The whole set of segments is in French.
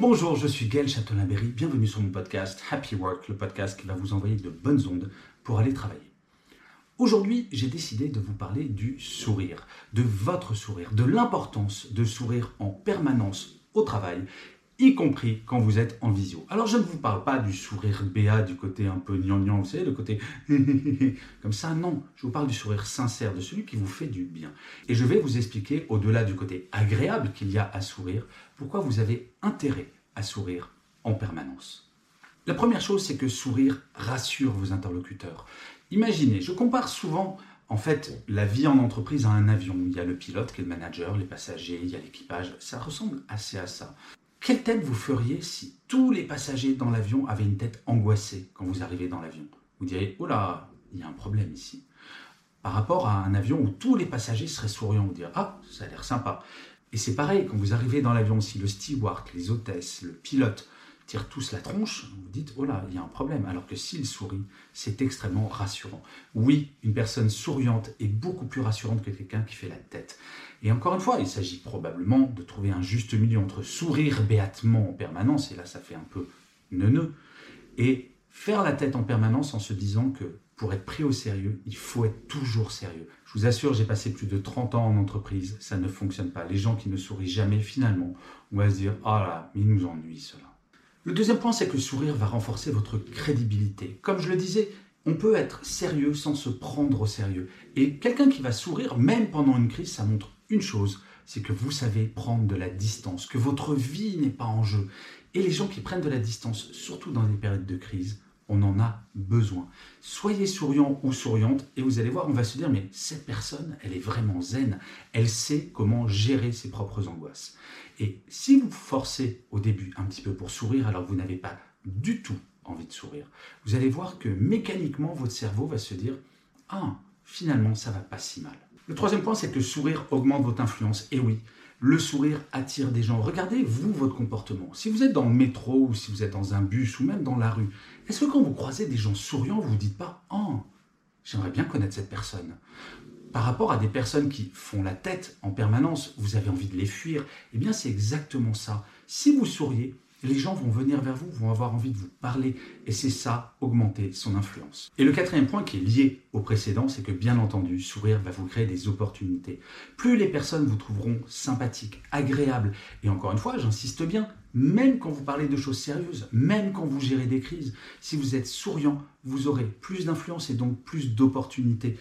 Bonjour, je suis Gaël Châtelain-Berry, bienvenue sur mon podcast Happy Work, le podcast qui va vous envoyer de bonnes ondes pour aller travailler. Aujourd'hui, j'ai décidé de vous parler du sourire, de votre sourire, de l'importance de sourire en permanence au travail, y compris quand vous êtes en visio. Alors je ne vous parle pas du sourire béat, du côté un peu gnangnan, vous savez, le côté comme ça, non. Je vous parle du sourire sincère, de celui qui vous fait du bien. Et je vais vous expliquer, au-delà du côté agréable qu'il y a à sourire, pourquoi vous avez intérêt à sourire en permanence. La première chose, c'est que sourire rassure vos interlocuteurs. Imaginez, je compare souvent en fait la vie en entreprise à un avion. Il y a le pilote qui est le manager, les passagers, il y a l'équipage. Ça ressemble assez à ça. Quelle tête vous feriez si tous les passagers dans l'avion avaient une tête angoissée quand vous arrivez dans l'avion? Vous diriez, oh là, il y a un problème ici. Par rapport à un avion où tous les passagers seraient souriants, vous direz, ah, ça a l'air sympa. Et c'est pareil, quand vous arrivez dans l'avion, si le steward, les hôtesses, le pilote tirent tous la tronche, vous dites, oh là, il y a un problème. Alors que s'il sourit, c'est extrêmement rassurant. Oui, une personne souriante est beaucoup plus rassurante que quelqu'un qui fait la tête. Et encore une fois, il s'agit probablement de trouver un juste milieu entre sourire béatement en permanence, et là ça fait un peu neuneux, et faire la tête en permanence en se disant que pour être pris au sérieux, il faut être toujours sérieux. Je vous assure, j'ai passé plus de 30 ans en entreprise, ça ne fonctionne pas. Les gens qui ne sourient jamais, finalement, on va se dire, ah là, mais il nous ennuie cela. Le deuxième point, c'est que le sourire va renforcer votre crédibilité. Comme je le disais, on peut être sérieux sans se prendre au sérieux. Et quelqu'un qui va sourire, même pendant une crise, ça montre une chose, c'est que vous savez prendre de la distance, que votre vie n'est pas en jeu. Et les gens qui prennent de la distance, surtout dans les périodes de crise, on en a besoin. Soyez souriant ou souriante et vous allez voir, on va se dire, mais cette personne, elle est vraiment zen, elle sait comment gérer ses propres angoisses. Et si vous forcez au début un petit peu pour sourire alors que vous n'avez pas du tout envie de sourire, vous allez voir que mécaniquement, votre cerveau va se dire, ah, finalement, ça va pas si mal. Le troisième point, c'est que le sourire augmente votre influence. Et oui, le sourire attire des gens. Regardez, vous, votre comportement. Si vous êtes dans le métro ou si vous êtes dans un bus ou même dans la rue, est-ce que quand vous croisez des gens souriants, vous vous dites pas « Oh, j'aimerais bien connaître cette personne » Par rapport à des personnes qui font la tête en permanence, vous avez envie de les fuir. Eh bien, c'est exactement ça. Si vous souriez, les gens vont venir vers vous, vont avoir envie de vous parler, et c'est ça, augmenter son influence. Et le quatrième point qui est lié au précédent, c'est que bien entendu, sourire va vous créer des opportunités. Plus les personnes vous trouveront sympathiques, agréables, et encore une fois, j'insiste bien, même quand vous parlez de choses sérieuses, même quand vous gérez des crises, si vous êtes souriant, vous aurez plus d'influence et donc plus d'opportunités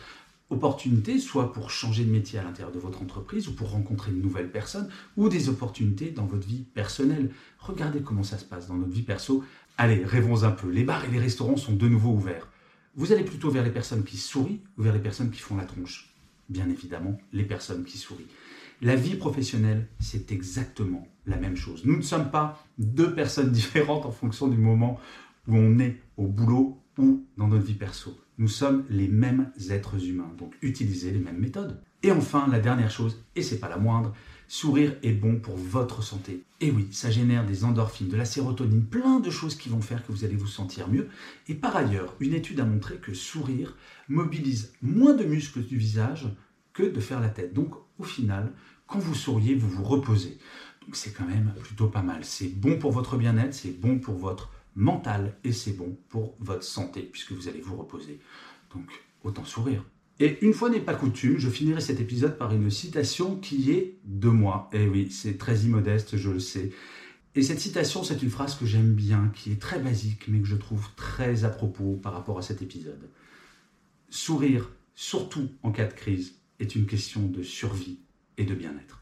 opportunités, soit pour changer de métier à l'intérieur de votre entreprise ou pour rencontrer de nouvelles personnes, ou des opportunités dans votre vie personnelle. Regardez comment ça se passe dans notre vie perso. Allez, rêvons un peu. Les bars et les restaurants sont de nouveau ouverts. Vous allez plutôt vers les personnes qui sourient ou vers les personnes qui font la tronche? Bien évidemment, les personnes qui sourient. La vie professionnelle, c'est exactement la même chose. Nous ne sommes pas deux personnes différentes en fonction du moment où on est au boulot ou dans notre vie perso. Nous sommes les mêmes êtres humains, donc utilisez les mêmes méthodes. Et enfin, la dernière chose, et c'est pas la moindre, sourire est bon pour votre santé. Et oui, ça génère des endorphines, de la sérotonine, plein de choses qui vont faire que vous allez vous sentir mieux. Et par ailleurs, une étude a montré que sourire mobilise moins de muscles du visage que de faire la tête. Donc au final, quand vous souriez, vous vous reposez. Donc c'est quand même plutôt pas mal. C'est bon pour votre bien-être, c'est bon pour votre mental et c'est bon pour votre santé puisque vous allez vous reposer. Donc autant sourire. Et une fois n'est pas coutume, je finirai cet épisode par une citation qui est de moi. Et eh oui, c'est très immodeste, je le sais. Et cette citation, c'est une phrase que j'aime bien, qui est très basique, mais que je trouve très à propos par rapport à cet épisode. Sourire, surtout en cas de crise, est une question de survie et de bien-être.